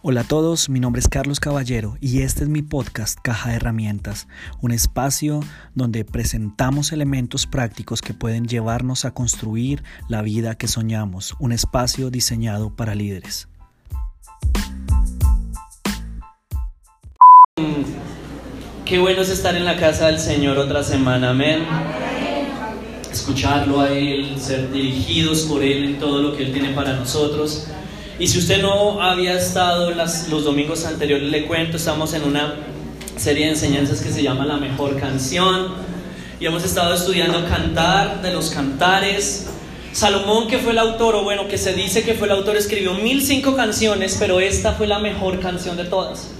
Hola a todos, mi nombre es Carlos Caballero y este es mi podcast Caja de Herramientas, un espacio donde presentamos elementos prácticos que pueden llevarnos a construir la vida que soñamos, un espacio diseñado para líderes. Qué bueno es estar en la casa del Señor otra semana, amén. Escucharlo a Él, ser dirigidos por Él en todo lo que Él tiene para nosotros. Y si usted no había estado los domingos anteriores, le cuento, estamos en una serie de enseñanzas que se llama La Mejor Canción. Y hemos estado estudiando cantar de los cantares. Salomón, que fue el autor, o bueno, que se dice que fue el autor, escribió mil cinco canciones, pero esta fue la mejor canción de todas.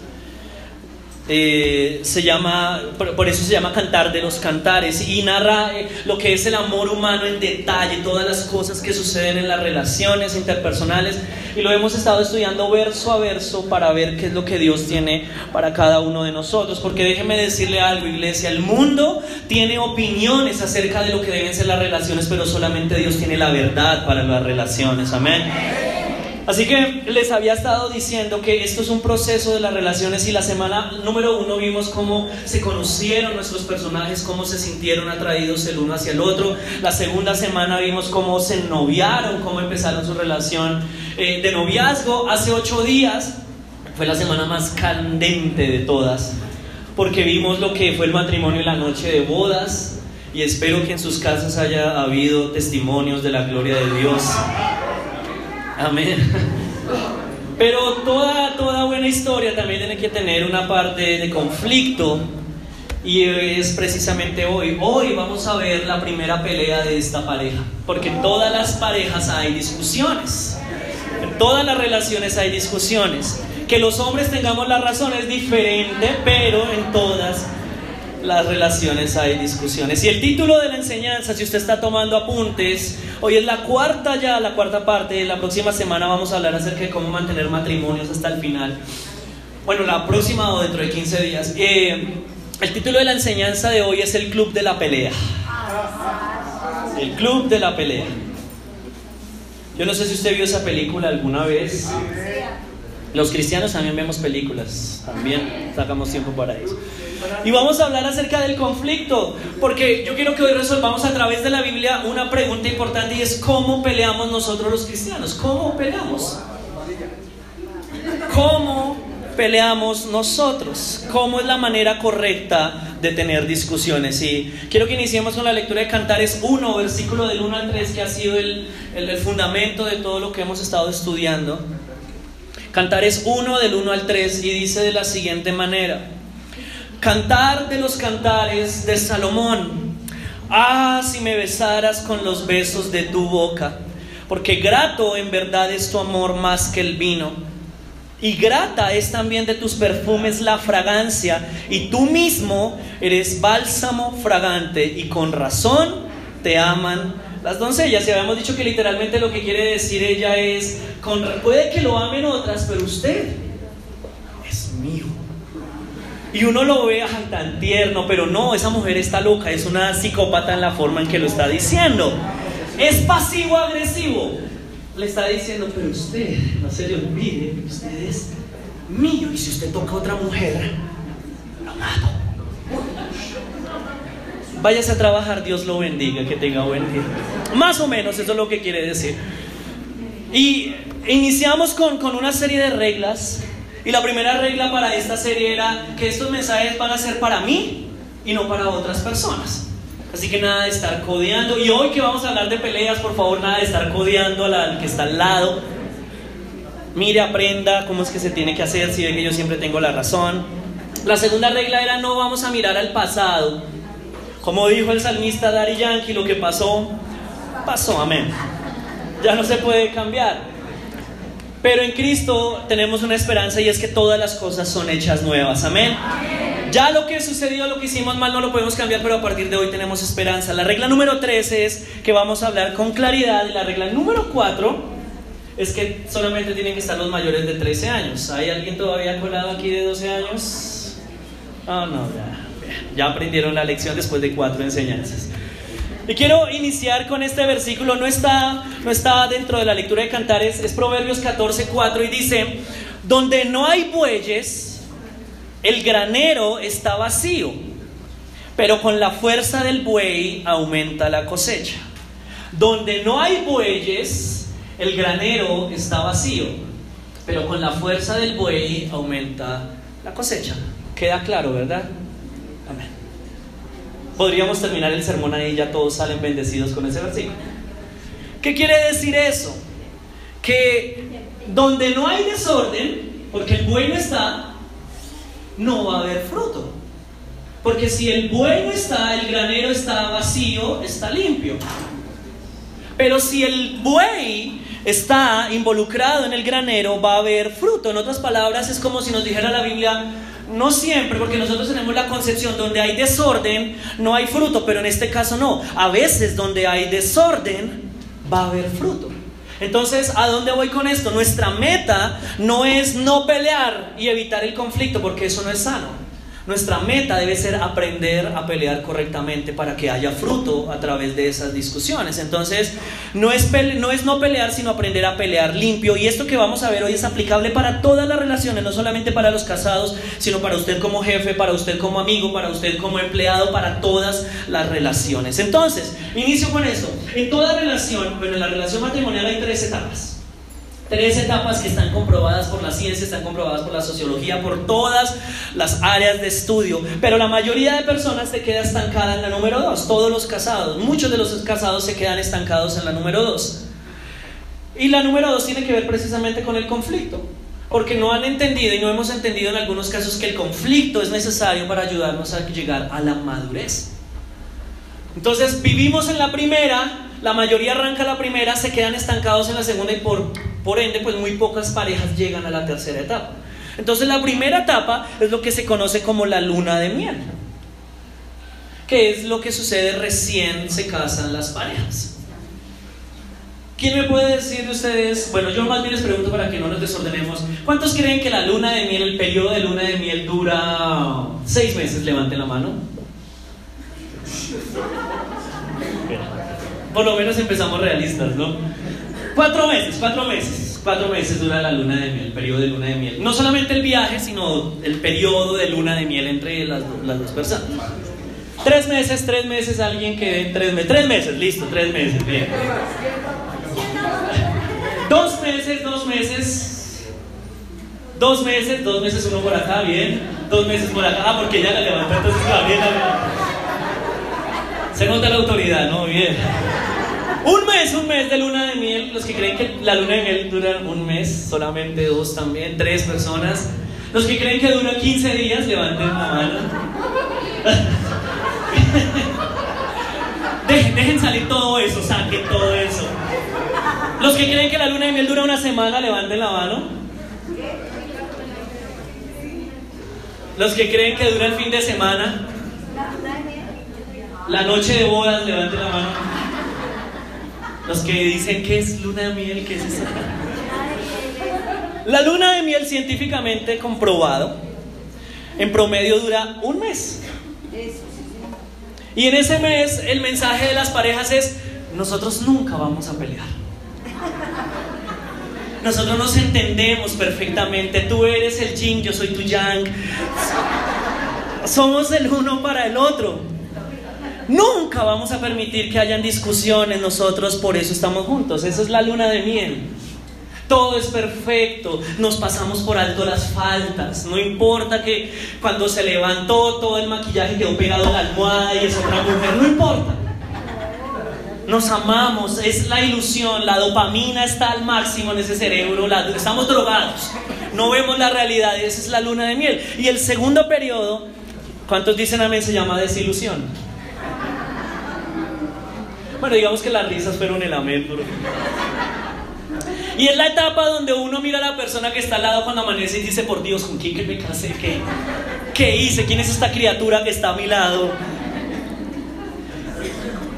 Eh, se llama, por, eso se llama Cantar de los Cantares y narra eh, lo que es el amor humano en detalle, todas las cosas que suceden en las relaciones interpersonales y lo hemos estado estudiando verso a verso para ver qué es lo que Dios tiene para cada uno de nosotros. Porque déjeme decirle algo, iglesia, el mundo tiene opiniones acerca de lo que deben ser las relaciones, pero solamente Dios tiene la verdad para las relaciones, amén. Así que les había estado diciendo que esto es un proceso de las relaciones y la semana número uno vimos cómo se conocieron nuestros personajes, cómo se sintieron atraídos el uno hacia el otro. La segunda semana vimos cómo se noviaron, cómo empezaron su relación eh, de noviazgo. Hace ocho días fue la semana más candente de todas, porque vimos lo que fue el matrimonio y la noche de bodas. Y espero que en sus casas haya habido testimonios de la gloria de Dios. Amén. Pero toda, toda buena historia también tiene que tener una parte de conflicto. Y es precisamente hoy. Hoy vamos a ver la primera pelea de esta pareja. Porque en todas las parejas hay discusiones. En todas las relaciones hay discusiones. Que los hombres tengamos la razón es diferente, pero en todas las relaciones hay discusiones. Y el título de la enseñanza, si usted está tomando apuntes, hoy es la cuarta ya, la cuarta parte, la próxima semana vamos a hablar acerca de cómo mantener matrimonios hasta el final. Bueno, la próxima o dentro de 15 días. Eh, el título de la enseñanza de hoy es el Club de la Pelea. El Club de la Pelea. Yo no sé si usted vio esa película alguna vez. Los cristianos también vemos películas, también sacamos tiempo para eso. Y vamos a hablar acerca del conflicto, porque yo quiero que hoy resolvamos a través de la Biblia una pregunta importante y es cómo peleamos nosotros los cristianos, cómo peleamos. ¿Cómo peleamos nosotros? ¿Cómo es la manera correcta de tener discusiones? Y quiero que iniciemos con la lectura de Cantares 1, versículo del 1 al 3, que ha sido el, el, fundamento de todo lo que hemos estado estudiando. Cantares 1 del 1 al 3 y dice de la siguiente manera. Cantar de los cantares de Salomón. Ah, si me besaras con los besos de tu boca, porque grato en verdad es tu amor más que el vino. Y grata es también de tus perfumes la fragancia, y tú mismo eres bálsamo fragante, y con razón te aman las doncellas. Y habíamos dicho que literalmente lo que quiere decir ella es, con, puede que lo amen otras, pero usted es mío. Y uno lo ve tan tierno, pero no, esa mujer está loca, es una psicópata en la forma en que lo está diciendo. Es pasivo-agresivo. Le está diciendo, pero usted, no se le olvide usted es mío. Y si usted toca a otra mujer, lo mato. Váyase a trabajar, Dios lo bendiga, que tenga buen día. Más o menos, eso es lo que quiere decir. Y iniciamos con, con una serie de reglas y la primera regla para esta serie era que estos mensajes van a ser para mí y no para otras personas. Así que nada de estar codeando. Y hoy que vamos a hablar de peleas, por favor, nada de estar codeando al que está al lado. Mire, aprenda cómo es que se tiene que hacer, si ve que yo siempre tengo la razón. La segunda regla era no vamos a mirar al pasado. Como dijo el salmista Dari Yankee, lo que pasó, pasó, amén. Ya no se puede cambiar. Pero en Cristo tenemos una esperanza y es que todas las cosas son hechas nuevas. Amén. Ya lo que sucedió, lo que hicimos mal, no lo podemos cambiar, pero a partir de hoy tenemos esperanza. La regla número 3 es que vamos a hablar con claridad. Y la regla número 4 es que solamente tienen que estar los mayores de 13 años. ¿Hay alguien todavía colado aquí de 12 años? Oh, no, ya. Ya aprendieron la lección después de cuatro enseñanzas. Y quiero iniciar con este versículo, no está, no está dentro de la lectura de Cantares, es Proverbios 14, 4 y dice, Donde no hay bueyes, el granero está vacío, pero con la fuerza del buey aumenta la cosecha. Donde no hay bueyes, el granero está vacío, pero con la fuerza del buey aumenta la cosecha. Queda claro, ¿verdad? Podríamos terminar el sermón ahí, ya todos salen bendecidos con ese versículo. ¿Qué quiere decir eso? Que donde no hay desorden, porque el buey no está, no va a haber fruto. Porque si el buey no está, el granero está vacío, está limpio. Pero si el buey está involucrado en el granero, va a haber fruto. En otras palabras, es como si nos dijera la Biblia, no siempre, porque nosotros tenemos la concepción donde hay desorden, no hay fruto, pero en este caso no. A veces donde hay desorden, va a haber fruto. Entonces, ¿a dónde voy con esto? Nuestra meta no es no pelear y evitar el conflicto, porque eso no es sano. Nuestra meta debe ser aprender a pelear correctamente para que haya fruto a través de esas discusiones. Entonces, no es, no es no pelear, sino aprender a pelear limpio. Y esto que vamos a ver hoy es aplicable para todas las relaciones, no solamente para los casados, sino para usted como jefe, para usted como amigo, para usted como empleado, para todas las relaciones. Entonces, inicio con esto. En toda relación, bueno, en la relación matrimonial hay tres etapas. Tres etapas que están comprobadas por la ciencia, están comprobadas por la sociología, por todas las áreas de estudio. Pero la mayoría de personas se queda estancada en la número dos. Todos los casados, muchos de los casados se quedan estancados en la número dos. Y la número dos tiene que ver precisamente con el conflicto. Porque no han entendido y no hemos entendido en algunos casos que el conflicto es necesario para ayudarnos a llegar a la madurez. Entonces vivimos en la primera, la mayoría arranca la primera, se quedan estancados en la segunda y por por ende, pues muy pocas parejas llegan a la tercera etapa. Entonces la primera etapa es lo que se conoce como la luna de miel, que es lo que sucede recién se casan las parejas. ¿Quién me puede decir de ustedes? Bueno, yo más bien les pregunto para que no nos desordenemos. ¿Cuántos creen que la luna de miel, el periodo de luna de miel dura seis meses? Levanten la mano. Por lo menos empezamos realistas, ¿no? Cuatro meses, cuatro meses. Cuatro meses dura la luna de miel, el periodo de luna de miel. No solamente el viaje, sino el periodo de luna de miel entre las, dos personas. Tres meses, tres meses, alguien que... Tres meses, tres meses, listo, tres meses, bien. Dos meses, dos meses. Dos meses, dos meses, uno por acá, bien. Dos meses por acá, ah, porque ya la levantó, entonces va bien. Se nota la autoridad, ¿no? Bien. Un mes, un mes de luna de miel. Los que creen que la luna de miel dura un mes, solamente dos también, tres personas. Los que creen que dura 15 días, levanten la mano. dejen, salir todo eso, saquen todo eso. Los que creen que la luna de miel dura una semana, levanten la mano. Los que creen que dura el fin de semana, la noche de bodas, levanten la mano. Los que dicen que es luna de miel, ¿qué es eso? La luna de miel científicamente comprobado, en promedio dura un mes. Y en ese mes el mensaje de las parejas es, nosotros nunca vamos a pelear. Nosotros nos entendemos perfectamente. Tú eres el yin, yo soy tu yang. Somos el uno para el otro. Nunca vamos a permitir que hayan discusiones nosotros, por eso estamos juntos. Esa es la luna de miel. Todo es perfecto, nos pasamos por alto las faltas. No importa que cuando se levantó todo el maquillaje quedó pegado en la almohada y es otra mujer, no importa. Nos amamos, es la ilusión, la dopamina está al máximo en ese cerebro, estamos drogados, no vemos la realidad, esa es la luna de miel. Y el segundo periodo, ¿cuántos dicen amén? Se llama desilusión. Bueno, digamos que las risas fueron el amén, Y es la etapa donde uno mira a la persona que está al lado cuando amanece y dice, por Dios, ¿con quién que me casé? ¿Qué, ¿Qué hice? ¿Quién es esta criatura que está a mi lado?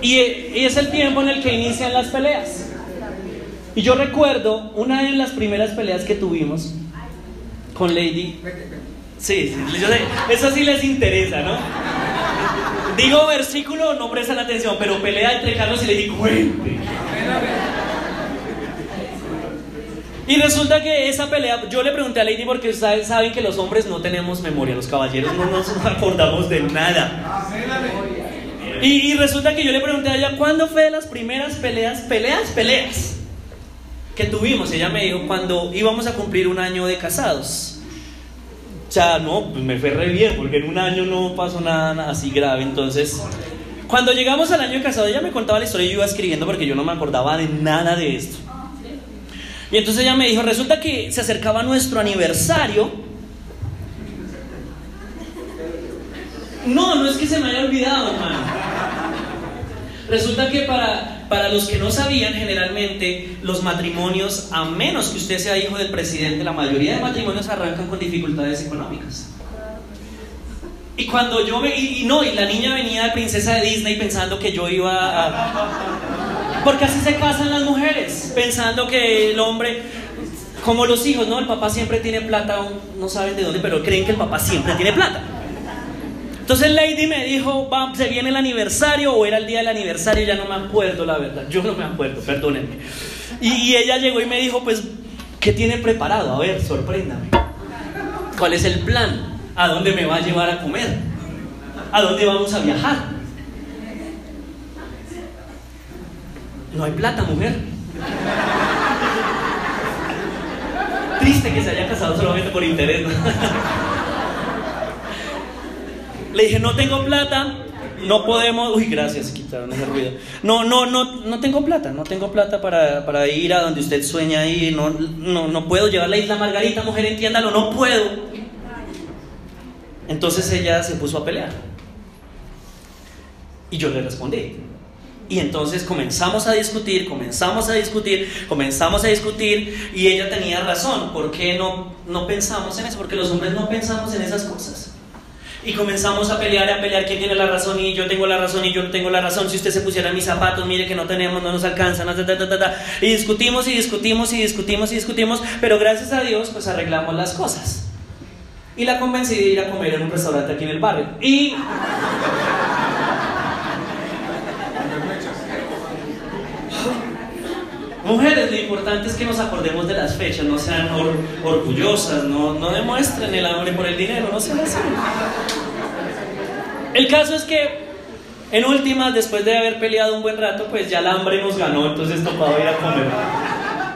Y, y es el tiempo en el que inician las peleas. Y yo recuerdo una de las primeras peleas que tuvimos con Lady. Sí, sí eso sí les interesa, ¿no? Digo versículo, no prestan atención, pero pelea entre Carlos y le digo, cuente. Y resulta que esa pelea, yo le pregunté a Lady porque ustedes saben que los hombres no tenemos memoria, los caballeros no nos acordamos de nada. Y, y resulta que yo le pregunté a ella, ¿cuándo fue de las primeras peleas, peleas, peleas que tuvimos? Ella me dijo, cuando íbamos a cumplir un año de casados. O sea, no, pues me fue re bien, porque en un año no pasó nada, así grave. Entonces, cuando llegamos al año casado, ella me contaba la historia y yo iba escribiendo porque yo no me acordaba de nada de esto. Y entonces ella me dijo, resulta que se acercaba nuestro aniversario. No, no es que se me haya olvidado, hermano. Resulta que para, para los que no sabían, generalmente los matrimonios, a menos que usted sea hijo del presidente, la mayoría de matrimonios arrancan con dificultades económicas. Y cuando yo me... Y, no, y la niña venía de princesa de Disney pensando que yo iba a... Porque así se casan las mujeres, pensando que el hombre... Como los hijos, ¿no? El papá siempre tiene plata, no saben de dónde, pero creen que el papá siempre tiene plata. Entonces Lady me dijo, se viene el aniversario o era el día del aniversario, ya no me acuerdo la verdad, yo no me acuerdo, perdónenme. Y, ella llegó y me dijo, pues, ¿qué tiene preparado? A ver, sorpréndame. ¿Cuál es el plan? ¿A dónde me va a llevar a comer? ¿A dónde vamos a viajar? No hay plata, mujer. Triste que se haya casado solamente por interés. Le dije, no tengo plata, no podemos. Uy, gracias, quitaron ese ruido. No, no, no, no tengo plata, no tengo plata para, para ir a donde usted sueña ir. No, no, no puedo llevar la isla Margarita, mujer, entiéndalo, no puedo. Entonces ella se puso a pelear. Y yo le respondí. Y entonces comenzamos a discutir, comenzamos a discutir, comenzamos a discutir y ella tenía razón. ¿Por qué no, no pensamos en eso? Porque los hombres no pensamos en esas cosas. Y comenzamos a pelear a pelear quién tiene la razón y yo tengo la razón y yo no tengo la razón. Si usted se pusiera mis zapatos, mire que no tenemos, no nos alcanzan. y discutimos y discutimos y discutimos y discutimos, pero gracias a Dios pues arreglamos las cosas. Y la convencí de ir a comer en un restaurante aquí en el barrio. Y Mujeres, lo importante es que nos acordemos de las fechas, no sean orgullosas, no, no demuestren el hambre por el dinero, no sean así. El caso es que, en últimas, después de haber peleado un buen rato, pues ya el hambre nos ganó, entonces tocaba ir a comer.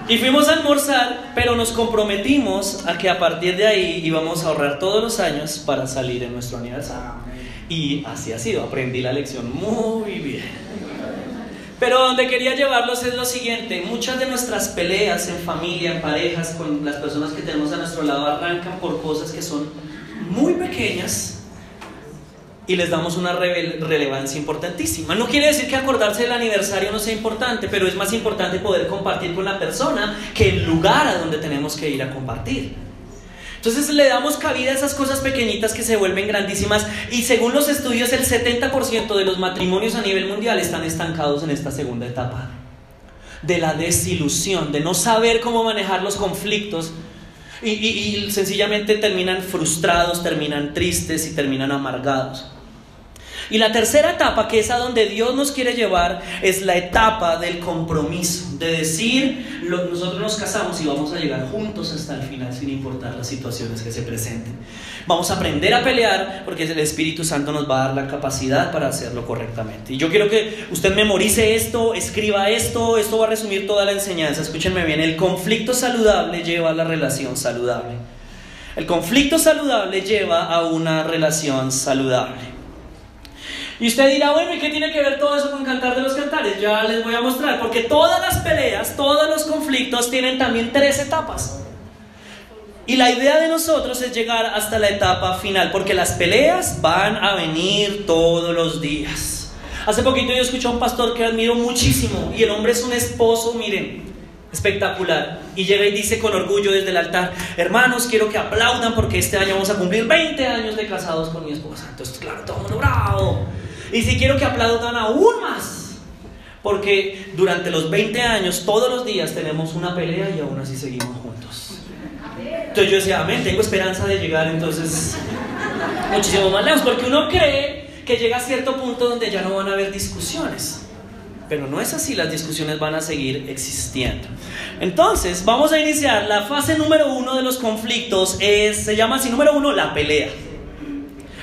Y fuimos a almorzar, pero nos comprometimos a que a partir de ahí íbamos a ahorrar todos los años para salir en nuestro aniversario. Y así ha sido, aprendí la lección muy bien. Pero donde quería llevarlos es lo siguiente, muchas de nuestras peleas en familia, en parejas, con las personas que tenemos a nuestro lado arrancan por cosas que son muy pequeñas y les damos una relevancia importantísima. No quiere decir que acordarse del aniversario no sea importante, pero es más importante poder compartir con la persona que el lugar a donde tenemos que ir a compartir. Entonces le damos cabida a esas cosas pequeñitas que se vuelven grandísimas y según los estudios el 70% de los matrimonios a nivel mundial están estancados en esta segunda etapa. De la desilusión, de no saber cómo manejar los conflictos y, y sencillamente terminan frustrados, terminan tristes y terminan amargados. Y la tercera etapa, que es a donde Dios nos quiere llevar, es la etapa del compromiso, de decir, nosotros nos casamos y vamos a llegar juntos hasta el final sin importar las situaciones que se presenten. Vamos a aprender a pelear porque el Espíritu Santo nos va a dar la capacidad para hacerlo correctamente. Y yo quiero que usted memorice esto, escriba esto, esto va a resumir toda la enseñanza. Escúchenme bien, el conflicto saludable lleva a la relación saludable. El conflicto saludable lleva a una relación saludable. Y usted dirá, bueno, ¿y qué tiene que ver todo eso con cantar de los cantares? Ya les voy a mostrar, porque todas las peleas, todos los conflictos tienen también tres etapas. Y la idea de nosotros es llegar hasta la etapa final, porque las peleas van a venir todos los días. Hace poquito yo escuché a un pastor que admiro muchísimo y el hombre es un esposo, miren, espectacular. Y llega y dice con orgullo desde el altar, hermanos, quiero que aplaudan porque este año vamos a cumplir 20 años de casados con mi esposa. Entonces, claro, todo el mundo bravo. Y si quiero que aplaudan aún más, porque durante los 20 años, todos los días tenemos una pelea y aún así seguimos juntos. Entonces yo decía, amén, tengo esperanza de llegar entonces muchísimo más lejos, porque uno cree que llega a cierto punto donde ya no van a haber discusiones. Pero no es así, las discusiones van a seguir existiendo. Entonces, vamos a iniciar. La fase número uno de los conflictos se llama así, número uno, la pelea.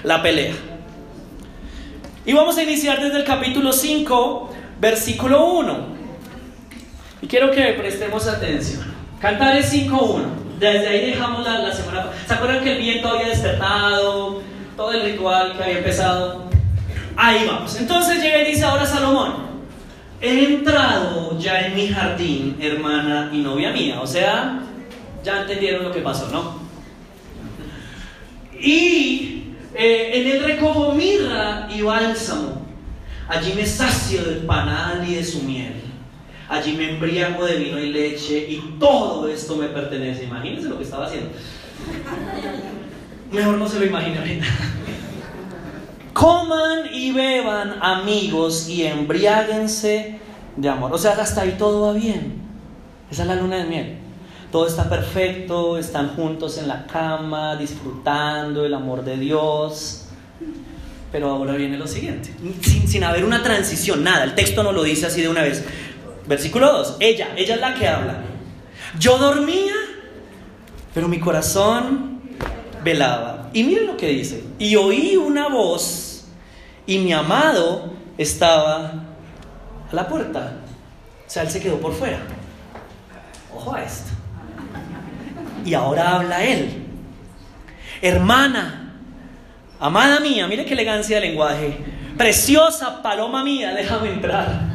La pelea. Y vamos a iniciar desde el capítulo 5, versículo 1. Y quiero que prestemos atención. Cantares 5.1. Desde ahí dejamos la, la semana ¿Se acuerdan que el viento había despertado? Todo el ritual que había empezado. Ahí vamos. Entonces llega y dice ahora Salomón. He entrado ya en mi jardín, hermana y novia mía. O sea, ya entendieron lo que pasó, ¿no? Y eh, en él recojo mirra y bálsamo. Allí me sacio del panal y de su miel. Allí me embriago de vino y leche y todo esto me pertenece. Imagínense lo que estaba haciendo. Mejor no se lo imaginen Coman y beban amigos y embriáguense de amor. O sea, hasta ahí todo va bien. Esa es la luna de miel. Todo está perfecto, están juntos en la cama, disfrutando el amor de Dios. Pero ahora viene lo siguiente, sin, sin haber una transición, nada, el texto no lo dice así de una vez. Versículo 2, ella, ella es la que habla. Yo dormía, pero mi corazón velaba. Y miren lo que dice. Y oí una voz y mi amado estaba a la puerta. O sea, él se quedó por fuera. Ojo a esto. Y ahora habla él. Hermana, amada mía, mire qué elegancia de lenguaje. Preciosa paloma mía, déjame entrar.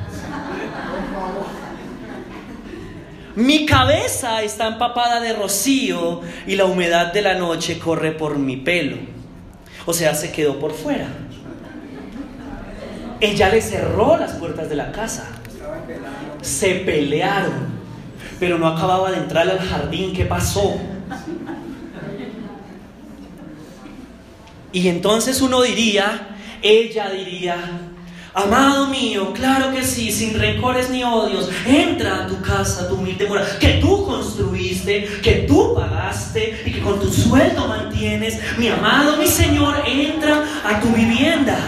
Mi cabeza está empapada de rocío y la humedad de la noche corre por mi pelo. O sea, se quedó por fuera. Ella le cerró las puertas de la casa. Se pelearon pero no acababa de entrar al jardín. ¿Qué pasó? Y entonces uno diría, ella diría, amado mío, claro que sí, sin rencores ni odios, entra a tu casa, tu humilde morada, que tú construiste, que tú pagaste y que con tu sueldo mantienes. Mi amado, mi Señor, entra a tu vivienda.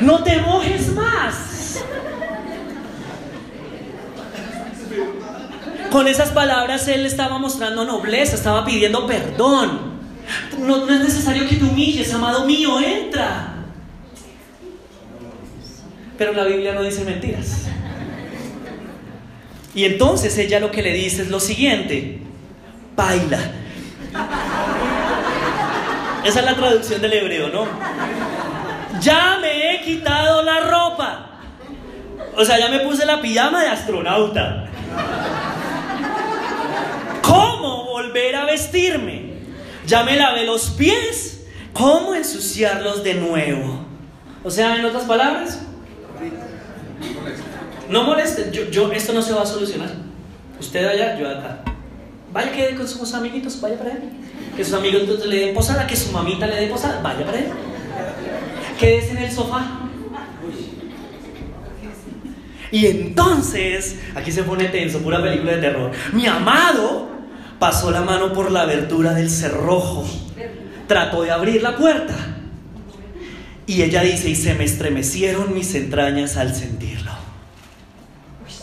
No te mojes más. Con esas palabras él estaba mostrando nobleza, estaba pidiendo perdón. No, es necesario que te humilles, amado mío, entra. Pero la Biblia no dice mentiras. Y entonces ella lo que le dice es lo siguiente, baila. Esa es la traducción del hebreo, ¿no? Ya me he quitado la ropa. O sea, ya me puse la pijama de astronauta. ¿Cómo volver a vestirme? Ya me lavé los pies. ¿Cómo ensuciarlos de nuevo? O sea, en otras palabras, no moleste. Yo, esto no se va a solucionar. Usted allá, yo acá. Vaya que con sus amiguitos, vaya para él. Que sus amigos le den posada, que su mamita le dé posada, vaya para él. Quédese en el sofá. Y entonces, aquí se pone tenso, pura película de terror. Mi amado pasó la mano por la abertura del cerrojo, trató de abrir la puerta. Y ella dice, y se me estremecieron mis entrañas al sentirlo.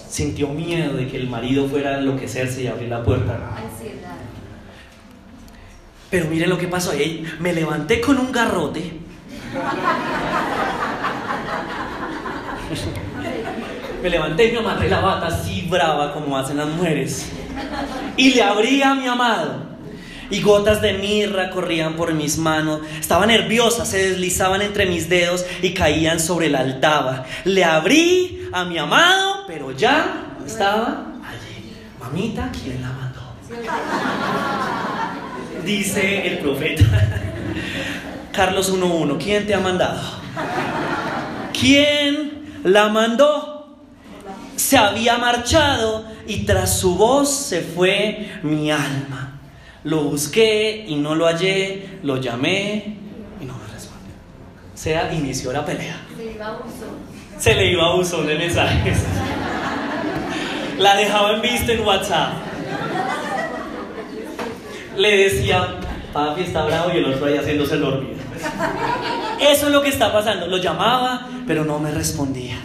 Sintió miedo de que el marido fuera a enloquecerse y abrir la puerta. Pero miren lo que pasó. ahí. Me levanté con un garrote. me levanté y me amarré la bata así brava como hacen las mujeres y le abría a mi amado. Y gotas de mirra corrían por mis manos. Estaba nerviosa, se deslizaban entre mis dedos y caían sobre la altava. Le abrí a mi amado, pero ya estaba allí. Mamita, ¿quién la mandó? Dice el profeta. Carlos 1.1, ¿quién te ha mandado? ¿Quién la mandó? se había marchado y tras su voz se fue mi alma. Lo busqué y no lo hallé, lo llamé y no me respondió. O sea, inició la pelea. Se le iba a buzón. Se le iba a buzón de mensajes. La dejaba en visto en WhatsApp. Le decía, papi está bravo y el otro ahí haciéndose dormir. Eso es lo que está pasando. Lo llamaba, pero no me respondía.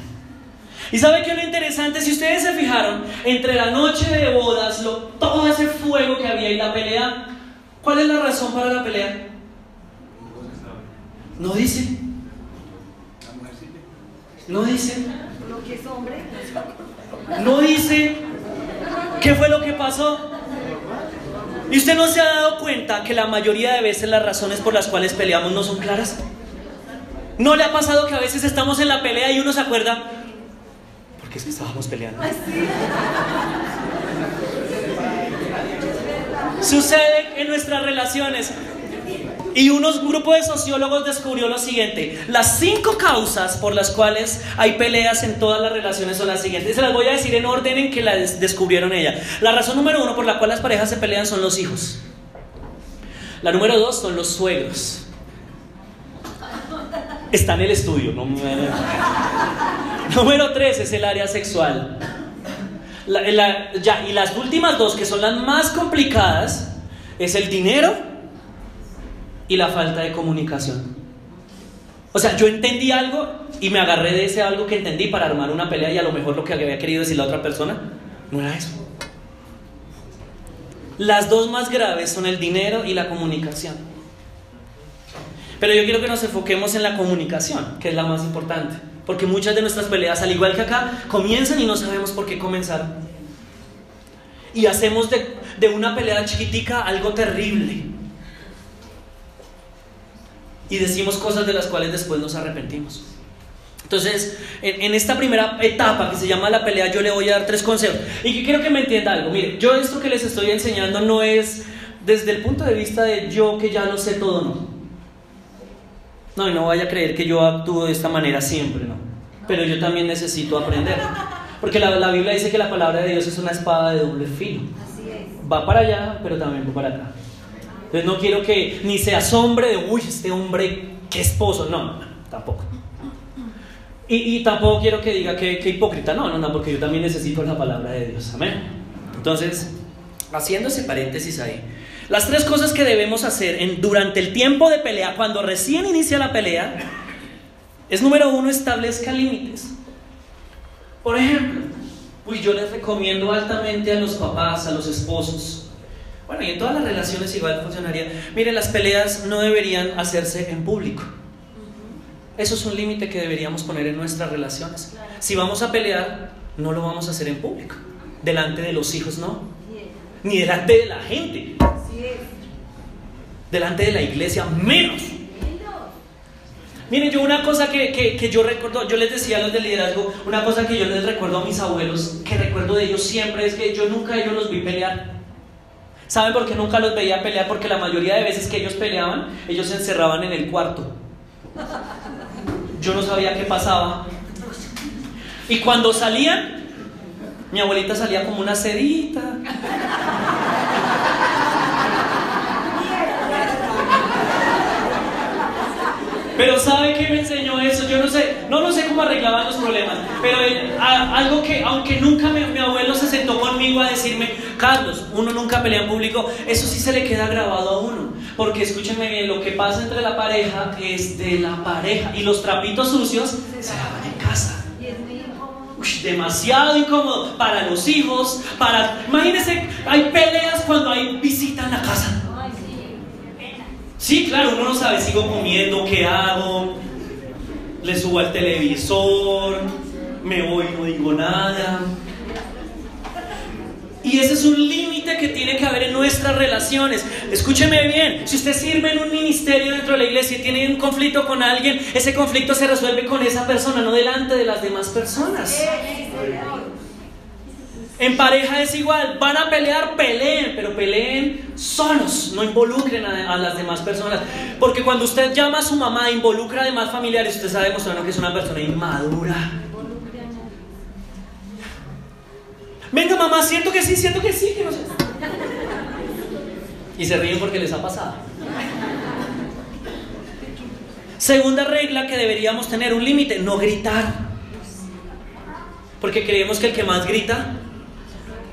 ¿Y sabe qué es lo interesante? Si ustedes se fijaron, entre la noche de bodas, todo ese fuego que había y la pelea, ¿cuál es la razón para la pelea? No dice. No dice. No dice. ¿Qué fue lo que pasó? ¿Y usted no se ha dado cuenta que la mayoría de veces las razones por las cuales peleamos no son claras? ¿No le ha pasado que a veces estamos en la pelea y uno se acuerda? Porque es que estábamos peleando. Sucede en nuestras relaciones. Y unos grupos de sociólogos descubrió lo siguiente: las cinco causas por las cuales hay peleas en todas las relaciones son las siguientes. Se las voy a decir en orden en que las descubrieron ella. La razón número uno por la cual las parejas se pelean son los hijos. La número dos son los suegros. Está en el estudio. No número tres es el área sexual. ya, y las últimas dos, que son las más complicadas, es el dinero y la falta de comunicación. O sea, yo entendí algo y me agarré de ese algo que entendí para armar una pelea y a lo mejor lo que había querido decir la otra persona no era eso. Las dos más graves son el dinero y la comunicación. Pero yo quiero que nos enfoquemos en la comunicación, que es la más importante. Porque muchas de nuestras peleas, al igual que acá, comienzan y no sabemos por qué comenzaron. Y hacemos de, de una pelea chiquitica algo terrible y decimos cosas de las cuales después nos arrepentimos. Entonces, en, esta primera etapa que se llama la pelea, yo le voy a dar tres consejos. Y que quiero que me entienda algo. Mire, yo esto que les estoy enseñando no es desde el punto de vista de yo que ya lo sé todo, no. No, y no vaya a creer que yo actúo de esta manera siempre, no. Pero yo también necesito aprender. Porque la, la Biblia dice que la palabra de Dios es una espada de doble filo. Va para allá, pero también va para acá. Entonces no quiero que ni se asombre de, uy, este hombre, qué esposo. No, no, tampoco. Y, tampoco quiero que diga que, hipócrita. No, no, no, porque yo también necesito la palabra de Dios. Amén. Entonces, haciendo ese paréntesis ahí. Las tres cosas que debemos hacer en, durante el tiempo de pelea, cuando recién inicia la pelea, es número uno, establezca límites. Por ejemplo, yo les recomiendo altamente a los papás, a los esposos, bueno, y en todas las relaciones igual funcionaría. Miren, las peleas no deberían hacerse en público. Eso es un límite que deberíamos poner en nuestras relaciones. Si vamos a pelear, no lo vamos a hacer en público. Delante de los hijos, no. Ni delante de la gente. Delante de la iglesia, menos. Miren, yo una cosa que, que, yo recuerdo, yo les decía a los de liderazgo, una cosa que yo les recuerdo a mis abuelos, que recuerdo de ellos siempre es que yo nunca ellos los vi pelear. ¿Saben por qué nunca los veía pelear? Porque la mayoría de veces que ellos peleaban, ellos se encerraban en el cuarto. Yo no sabía qué pasaba. Y cuando salían, mi abuelita salía como una sedita. Pero ¿sabe qué me enseñó eso? Yo no sé, no, no sé cómo arreglaban los problemas, pero algo que, aunque nunca mi abuelo se sentó conmigo a decirme, Carlos, uno nunca pelea en público, eso sí se le queda grabado a uno. Porque escúchenme bien, lo que pasa entre la pareja es de la pareja y los trapitos sucios se lavan en casa. demasiado incómodo para los hijos, para... Imagínense, hay peleas cuando hay visita en la casa. Sí, claro, uno no sabe, sigo comiendo, ¿qué hago? Le subo al televisor, me voy, no digo nada. Y ese es un límite que tiene que haber en nuestras relaciones. Escúcheme bien, si usted sirve en un ministerio dentro de la iglesia y tiene un conflicto con alguien, ese conflicto se resuelve con esa persona, no delante de las demás personas. En pareja es igual, van a pelear, peleen, pero peleen solos, no involucren a, las demás personas. Porque cuando usted llama a su mamá, involucra a demás familiares, usted está demostrando que es una persona inmadura. Venga mamá, siento que sí, siento que sí, que no sé. Y se ríen porque les ha pasado. Segunda regla que deberíamos tener, un límite, no gritar. Porque creemos que el que más grita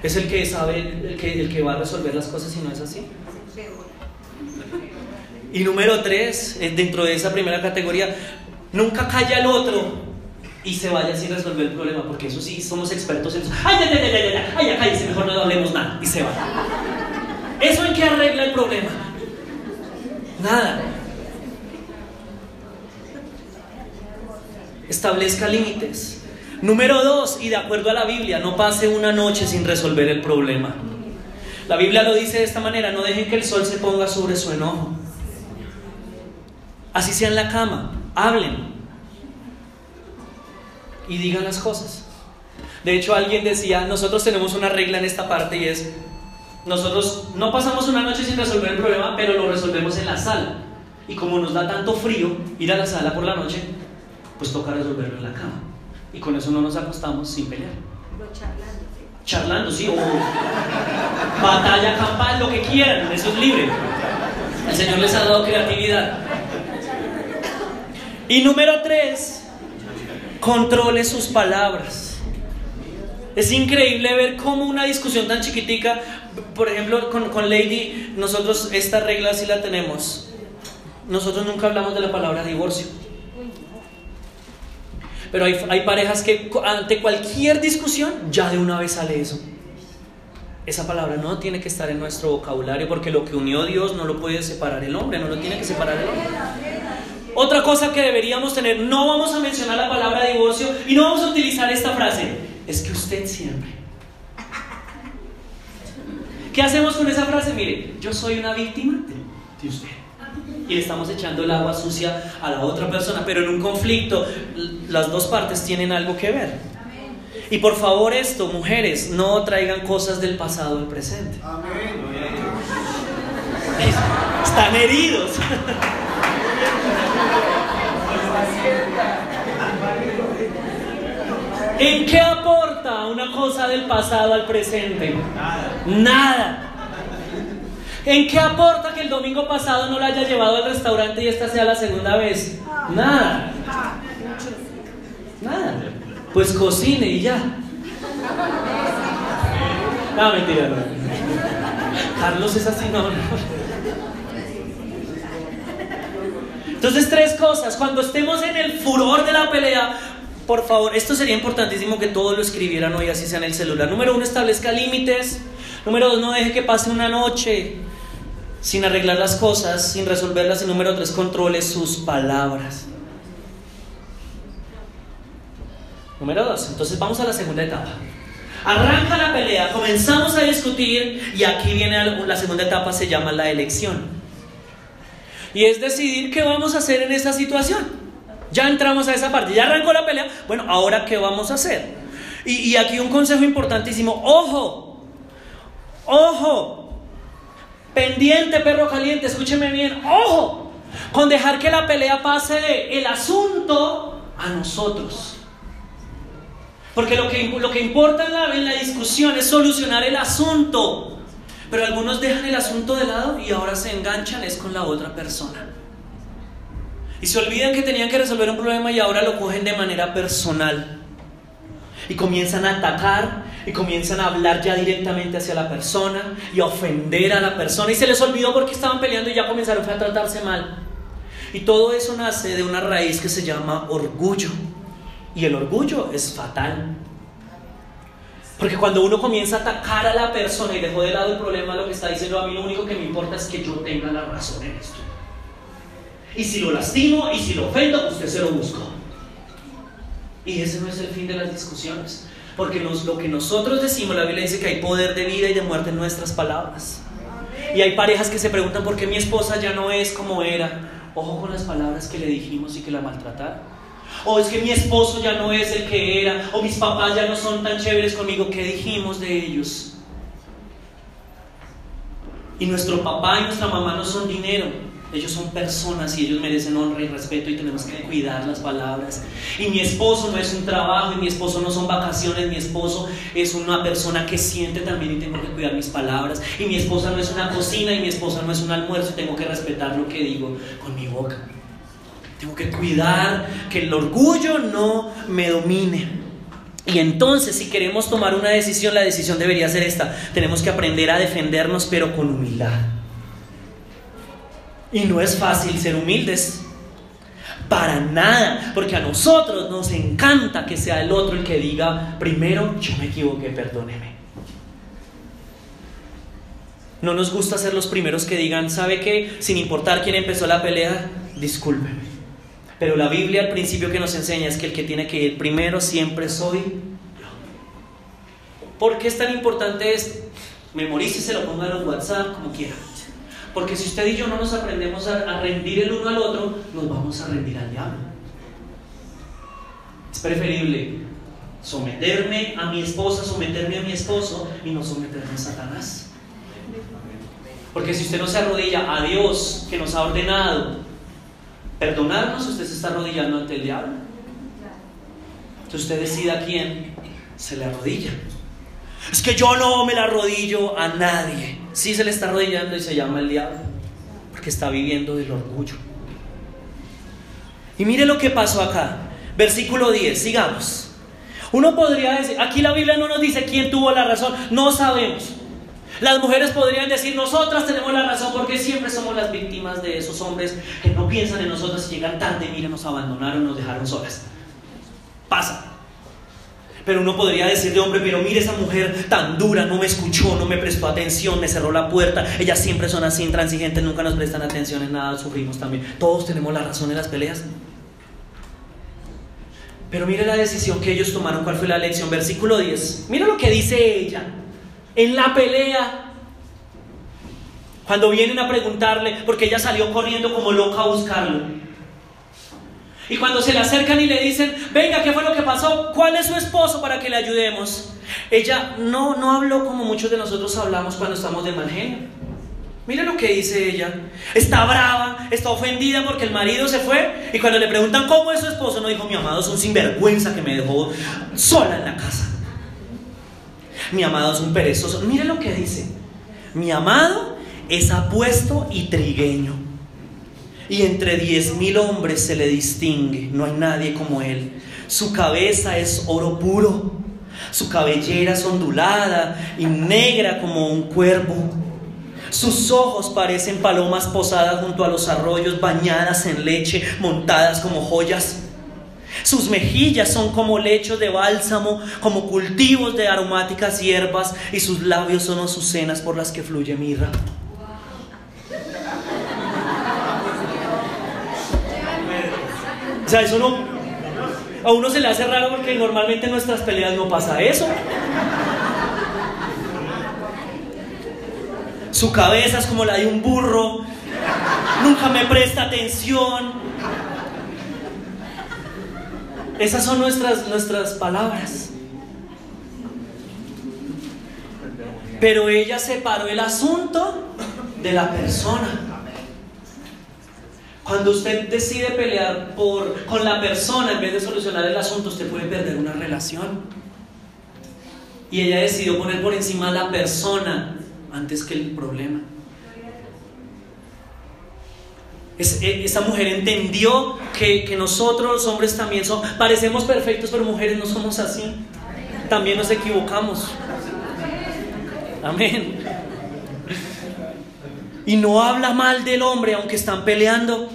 es el que sabe, el que, el que va a resolver las cosas y no es así. Y número tres, eh, dentro de esa primera categoría, nunca calla al otro y se vaya sin resolver el problema, porque eso sí, somos expertos en eso. Ay, ay, ay, ay, ay, ay, ay, cállese, mejor no hablemos nada y se va. ¿Eso en qué arregla el problema? Nada. Establezca límites. Número dos, y de acuerdo a la Biblia, no pase una noche sin resolver el problema. La Biblia lo dice de esta manera, no dejen que el sol se ponga sobre su enojo. Así sea en la cama, hablen y digan las cosas. De hecho, alguien decía, nosotros tenemos una regla en esta parte y es, nosotros no pasamos una noche sin resolver el problema, pero lo resolvemos en la sala. Y como nos da tanto frío ir a la sala por la noche, pues toca resolverlo en la cama. Y con eso no nos acostamos sin pelear. charlando. Charlando, sí, o batalla campal, lo que quieran, eso es libre. El Señor les ha dado creatividad. Y número tres, controle sus palabras. Es increíble ver cómo una discusión tan chiquitica, por ejemplo, con, con Lady, nosotros esta regla sí la tenemos. Nosotros nunca hablamos de la palabra divorcio. Pero hay, hay parejas que ante cualquier discusión ya de una vez sale eso. Esa palabra no tiene que estar en nuestro vocabulario porque lo que unió Dios no lo puede separar el hombre, no lo tiene que separar el hombre. Otra cosa que deberíamos tener, no vamos a mencionar la palabra divorcio y no vamos a utilizar esta frase, es que usted siempre. ¿Qué hacemos con esa frase? Mire, yo soy una víctima de usted. Y le estamos echando el agua sucia a la otra persona, pero en un conflicto las dos partes tienen algo que ver. Y por favor esto, mujeres, no traigan cosas del pasado al presente. Están heridos. ¿En qué aporta una cosa del pasado al presente? Nada. Nada. ¿En qué aporta que el domingo pasado no la haya llevado al restaurante y esta sea la segunda vez? Nada. Nada. Pues cocine y ya. No, mentira, no. Carlos es así, no. Entonces, tres cosas. Cuando estemos en el furor de la pelea, por favor, esto sería importantísimo que todos lo escribieran hoy, así sea en el celular. Número uno, establezca límites. Número dos, no deje que pase una noche sin arreglar las cosas, sin resolverlas. Y número tres, controle sus palabras. Número dos, entonces vamos a la segunda etapa. Arranca la pelea, comenzamos a discutir y aquí viene la segunda etapa, se llama la elección. Y es decidir qué vamos a hacer en esa situación. Ya entramos a esa parte, ya arrancó la pelea. Bueno, ahora qué vamos a hacer. Y, aquí un consejo importantísimo. Ojo, ojo. Pendiente, perro caliente, escúcheme bien. Ojo, con dejar que la pelea pase de el asunto a nosotros. Porque lo que, lo que importa en la, en la discusión es solucionar el asunto. Pero algunos dejan el asunto de lado y ahora se enganchan es con la otra persona. Y se olvidan que tenían que resolver un problema y ahora lo cogen de manera personal. Y comienzan a atacar y comienzan a hablar ya directamente hacia la persona y a ofender a la persona. Y se les olvidó porque estaban peleando y ya comenzaron a tratarse mal. Y todo eso nace de una raíz que se llama orgullo. Y el orgullo es fatal. Porque cuando uno comienza a atacar a la persona y dejó de lado el problema, lo que está diciendo a mí lo único que me importa es que yo tenga la razón en esto. Y si lo lastimo y si lo ofendo, usted se lo buscó. Y ese no es el fin de las discusiones. Porque lo que nosotros decimos, la Biblia dice que hay poder de vida y de muerte en nuestras palabras. Y hay parejas que se preguntan por qué mi esposa ya no es como era. Ojo con las palabras que le dijimos y que la maltrataron o es que mi esposo ya no es el que era, o mis papás ya no son tan chéveres conmigo, ¿qué dijimos de ellos? Y nuestro papá y nuestra mamá no son dinero, ellos son personas y ellos merecen honra y respeto y tenemos que cuidar las palabras. Y mi esposo no es un trabajo y mi esposo no son vacaciones, mi esposo es una persona que siente también y tengo que cuidar mis palabras. Y mi esposa no es una cocina y mi esposa no es un almuerzo y tengo que respetar lo que digo con mi boca. Tengo que cuidar que el orgullo no me domine. Y entonces, si queremos tomar una decisión, la decisión debería ser esta. Tenemos que aprender a defendernos, pero con humildad. Y no es fácil ser humildes. Para nada, porque a nosotros nos encanta que sea el otro el que diga, primero yo me equivoqué, perdóneme. No nos gusta ser los primeros que digan, ¿sabe qué? Sin importar quién empezó la pelea, discúlpeme. Pero la Biblia al principio que nos enseña es que el que tiene que ir primero siempre soy yo. ¿Por qué es tan importante esto? Memorice, se lo ponga en WhatsApp, como quiera. Porque si usted y yo no nos aprendemos a, rendir el uno al otro, nos vamos a rendir al diablo. Es preferible someterme a mi esposa, someterme a mi esposo y no someterme a Satanás. Porque si usted no se arrodilla a Dios que nos ha ordenado perdonarnos, usted se está arrodillando ante el diablo. Entonces usted decida a quién se le arrodilla. Es que yo no me la arrodillo a nadie. Sí se le está arrodillando y se llama el diablo, porque está viviendo del orgullo. Y mire lo que pasó acá. Versículo 10, sigamos. Uno podría decir, aquí la Biblia no nos dice quién tuvo la razón, no sabemos. Las mujeres podrían decir, nosotras tenemos la razón porque siempre somos las víctimas de esos hombres que no piensan en nosotras y llegan tarde, miren, nos abandonaron, nos dejaron solas. Pasa. Pero uno podría decir de hombre, pero mire esa mujer tan dura, no me escuchó, no me prestó atención, me cerró la puerta. Ellas siempre son así intransigentes, nunca nos prestan atención en nada, sufrimos también. Todos tenemos la razón en las peleas. Pero mire la decisión que ellos tomaron, cuál fue la lección. Versículo 10. Mira lo que dice ella. En la pelea, cuando vienen a preguntarle, porque ella salió corriendo como loca a buscarlo. Y cuando se le acercan y le dicen, venga, ¿qué fue lo que pasó? ¿Cuál es su esposo para que le ayudemos? Ella no, no habló como muchos de nosotros hablamos cuando estamos de mal. Mira lo que dice ella. Está brava, está ofendida porque el marido se fue. Y cuando le preguntan cómo es su esposo, no dijo, mi amado es un sinvergüenza que me dejó sola en la casa. Mi amado es un perezoso. Mira lo que dice. Mi amado es apuesto y trigueño y entre diez mil hombres se le distingue, no hay nadie como él. Su cabeza es oro puro, su cabellera es ondulada y negra como un cuervo. Sus ojos parecen palomas posadas junto a los arroyos, bañadas en leche, montadas como joyas. Sus mejillas son como lechos de bálsamo, como cultivos de aromáticas hierbas, y sus labios son azucenas por las que fluye mirra. O sea, eso no. A uno se le hace raro porque normalmente en nuestras peleas no pasa eso. Su cabeza es como la de un burro. Nunca me presta atención. Esas son nuestras, nuestras palabras. Pero ella separó el asunto de la persona. Cuando usted decide pelear por, con la persona en vez de solucionar el asunto, usted puede perder una relación. Y ella decidió poner por encima a la persona antes que el problema. Es, e, esa mujer entendió que, que, nosotros los hombres también somos, parecemos perfectos, pero mujeres no somos así. También nos equivocamos. Amén. Y no habla mal del hombre aunque están peleando.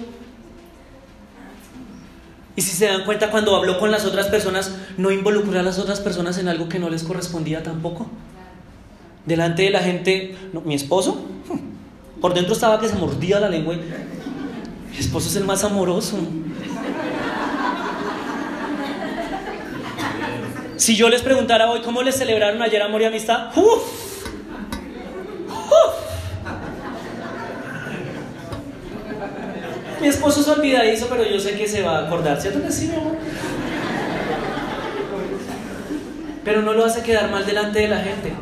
Y si se dan cuenta, cuando habló con las otras personas, no involucró a las otras personas en algo que no les correspondía tampoco. Delante de la gente, mi esposo, por dentro estaba que se mordía la lengua. Mi esposo es el más amoroso. Si yo les preguntara hoy cómo les celebraron ayer amor y amistad, ¡uf! Mi esposo es olvidadizo, pero yo sé que se va a acordar, ¿cierto que sí, mi amor? Pero no lo hace quedar mal delante de la gente.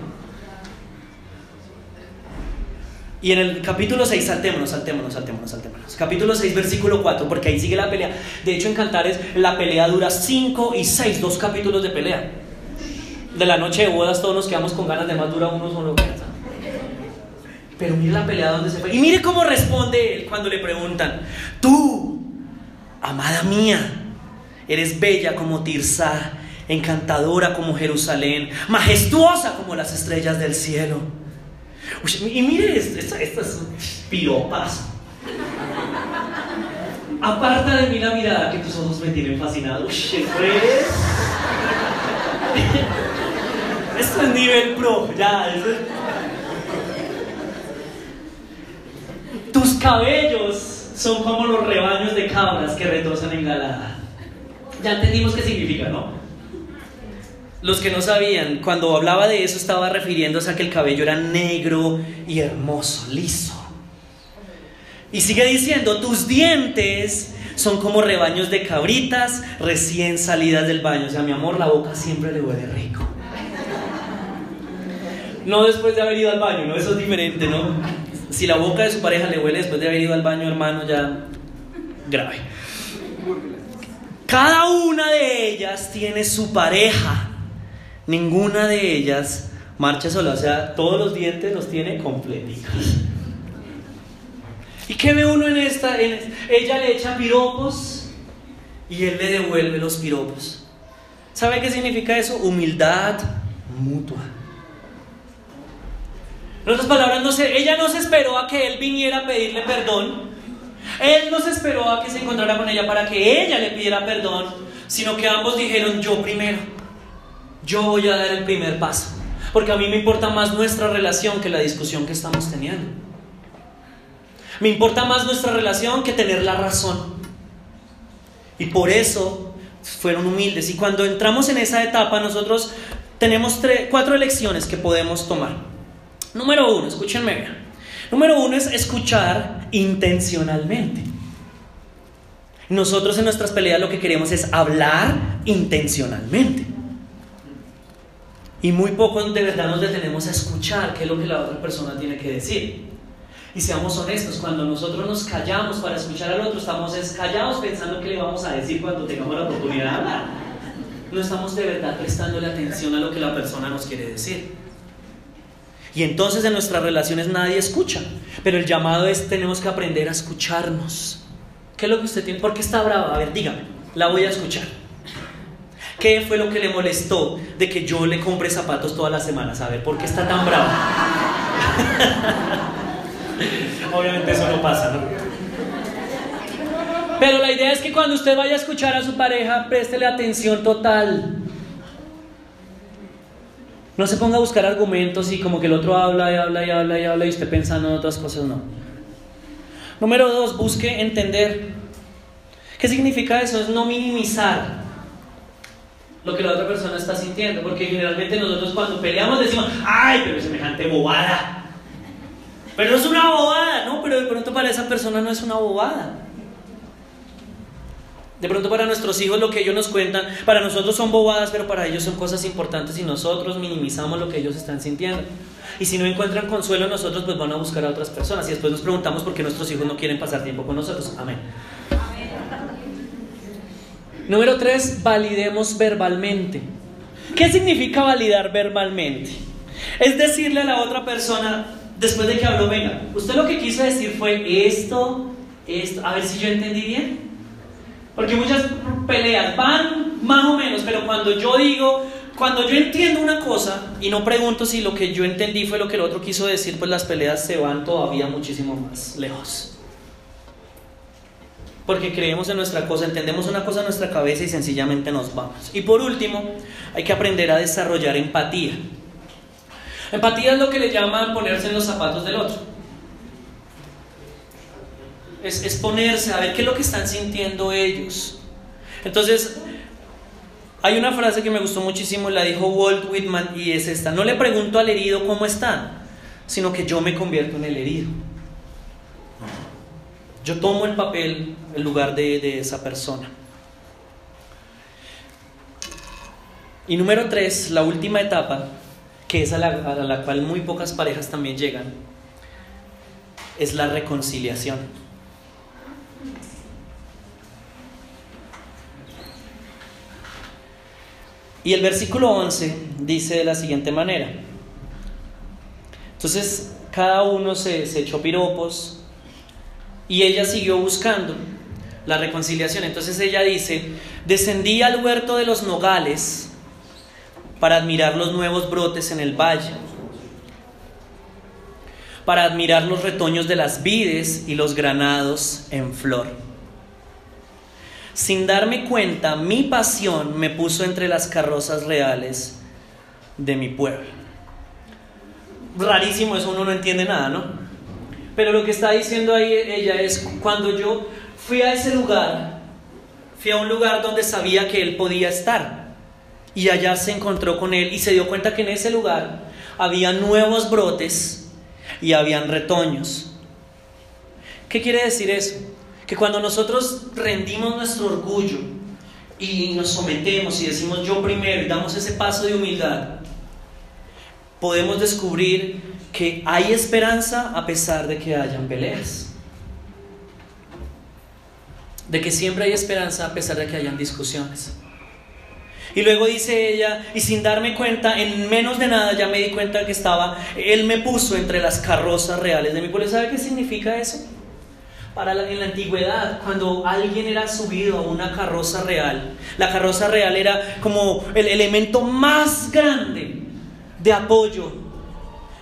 Y en el capítulo 6, saltémonos, saltémonos, saltémonos, saltémonos. Capítulo 6, versículo 4, porque ahí sigue la pelea. De hecho, en Cantares la pelea dura 5 y 6, dos capítulos de pelea. De la noche de bodas todos nos quedamos con ganas de más, dura uno solo. Pero mire la pelea donde se fue. Y mire cómo responde él cuando le preguntan, tú, amada mía, eres bella como Tirsa, encantadora como Jerusalén, majestuosa como las estrellas del cielo. y mire estas, estas piropas. Aparta de mí la mirada que tus ojos me tienen fascinado. Uy, Esto es nivel pro, ya. Tus cabellos son como los rebaños de cabras que retozan en galada. Ya entendimos qué significa, ¿no? Los que no sabían, cuando hablaba de eso estaba refiriéndose a que el cabello era negro y hermoso, liso. Y sigue diciendo, tus dientes son como rebaños de cabritas recién salidas del baño. O sea, mi amor, la boca siempre le huele rico. No después de haber ido al baño, ¿no? Eso es diferente, ¿no? Si la boca de su pareja le huele después de haber ido al baño, hermano, ya grave. Cada una de ellas tiene su pareja. Ninguna de ellas marcha sola. O sea, todos los dientes los tiene completicos. ¿Y qué ve uno en esta? ella le echa piropos y él le devuelve los piropos. ¿Sabe qué significa eso? Humildad mutua. En otras palabras, no sé, ella no se esperó a que él viniera a pedirle perdón. Él no se esperó a que se encontrara con ella para que ella le pidiera perdón, sino que ambos dijeron yo primero. Yo voy a dar el primer paso. Porque a mí me importa más nuestra relación que la discusión que estamos teniendo. Me importa más nuestra relación que tener la razón. Y por eso fueron humildes. Y cuando entramos en esa etapa, nosotros tenemos cuatro elecciones que podemos tomar. Número uno, escúchenme bien. Número uno es escuchar intencionalmente. Nosotros en nuestras peleas lo que queremos es hablar intencionalmente. Y muy poco de verdad nos detenemos a escuchar qué es lo que la otra persona tiene que decir. Y seamos honestos, cuando nosotros nos callamos para escuchar al otro, estamos callados pensando qué le vamos a decir cuando tengamos la oportunidad de hablar. No estamos de verdad prestándole atención a lo que la persona nos quiere decir. Y entonces en nuestras relaciones nadie escucha. Pero el llamado es tenemos que aprender a escucharnos. ¿Qué es lo que usted tiene? ¿Por qué está brava? A ver, dígame. La voy a escuchar. ¿Qué fue lo que le molestó de que yo le compre zapatos todas las semanas? A ver, ¿por qué está tan brava? Obviamente eso no pasa, ¿no? Pero la idea es que cuando usted vaya a escuchar a su pareja, préstele atención total. No se ponga a buscar argumentos y como que el otro habla y habla y habla y habla y usted pensando en otras cosas, no. Número dos, busque entender. ¿Qué significa eso? Es no minimizar lo que la otra persona está sintiendo. Porque generalmente nosotros cuando peleamos decimos, ay, pero semejante bobada. Pero es una bobada, ¿no? Pero de pronto para esa persona no es una bobada. De pronto para nuestros hijos lo que ellos nos cuentan, para nosotros son bobadas, pero para ellos son cosas importantes y nosotros minimizamos lo que ellos están sintiendo. Y si no encuentran consuelo nosotros, pues van a buscar a otras personas. Y después nos preguntamos por qué nuestros hijos no quieren pasar tiempo con nosotros. Amén. Número tres, validemos verbalmente. ¿Qué significa validar verbalmente? Es decirle a la otra persona, después de que habló, venga, usted lo que quiso decir fue esto, esto, a ver si yo entendí bien. Porque muchas peleas van más o menos, pero cuando yo digo, cuando yo entiendo una cosa y no pregunto si lo que yo entendí fue lo que el otro quiso decir, pues las peleas se van todavía muchísimo más lejos. Porque creemos en nuestra cosa, entendemos una cosa en nuestra cabeza y sencillamente nos vamos. Y por último, hay que aprender a desarrollar empatía. Empatía es lo que le llaman ponerse en los zapatos del otro. Es, ponerse a ver qué es lo que están sintiendo ellos. Entonces, hay una frase que me gustó muchísimo, la dijo Walt Whitman, y es esta, no le pregunto al herido cómo está, sino que yo me convierto en el herido. Yo tomo el papel, el lugar de, de esa persona. Y número tres, la última etapa, que es a la, cual muy pocas parejas también llegan, es la reconciliación. Y el versículo 11 dice de la siguiente manera. Entonces, cada uno se, se, echó piropos y ella siguió buscando la reconciliación. Entonces ella dice, descendí al huerto de los nogales para admirar los nuevos brotes en el valle, para admirar los retoños de las vides y los granados en flor. Sin darme cuenta, mi pasión me puso entre las carrozas reales de mi pueblo. Rarísimo, eso uno no entiende nada, ¿no? Pero lo que está diciendo ahí ella es, cuando yo fui a ese lugar, fui a un lugar donde sabía que él podía estar. Y allá se encontró con él y se dio cuenta que en ese lugar había nuevos brotes y habían retoños. ¿Qué quiere decir eso? Que cuando nosotros rendimos nuestro orgullo y nos sometemos y decimos yo primero y damos ese paso de humildad, podemos descubrir que hay esperanza a pesar de que hayan peleas. De que siempre hay esperanza a pesar de que hayan discusiones. Y luego dice ella, y sin darme cuenta, en menos de nada ya me di cuenta que estaba, él me puso entre las carrozas reales de mi pueblo. ¿Sabe qué significa eso? Para en la antigüedad, cuando alguien era subido a una carroza real, la carroza real era como el elemento más grande de apoyo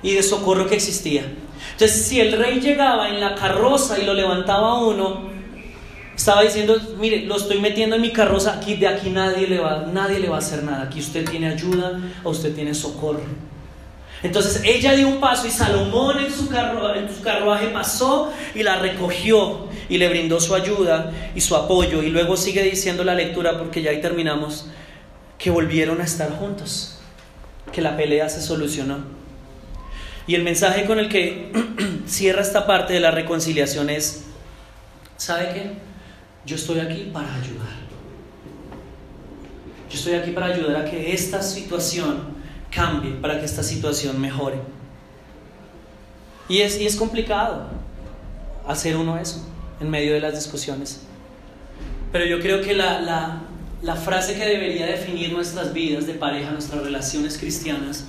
y de socorro que existía. Entonces, si el rey llegaba en la carroza y lo levantaba a uno, estaba diciendo, mire, lo estoy metiendo en mi carroza, aquí de aquí nadie le va, nadie le va a hacer nada, aquí usted tiene ayuda o usted tiene socorro. Entonces ella dio un paso y Salomón en su, en su carruaje pasó y la recogió y le brindó su ayuda y su apoyo. Y luego sigue diciendo la lectura, porque ya ahí terminamos, que volvieron a estar juntos, que la pelea se solucionó. Y el mensaje con el que cierra esta parte de la reconciliación es, ¿sabe qué? Yo estoy aquí para ayudar. Yo estoy aquí para ayudar a que esta situación cambie, para que esta situación mejore. Y es, y es complicado hacer uno eso en medio de las discusiones. Pero yo creo que la, la, la frase que debería definir nuestras vidas de pareja, nuestras relaciones cristianas,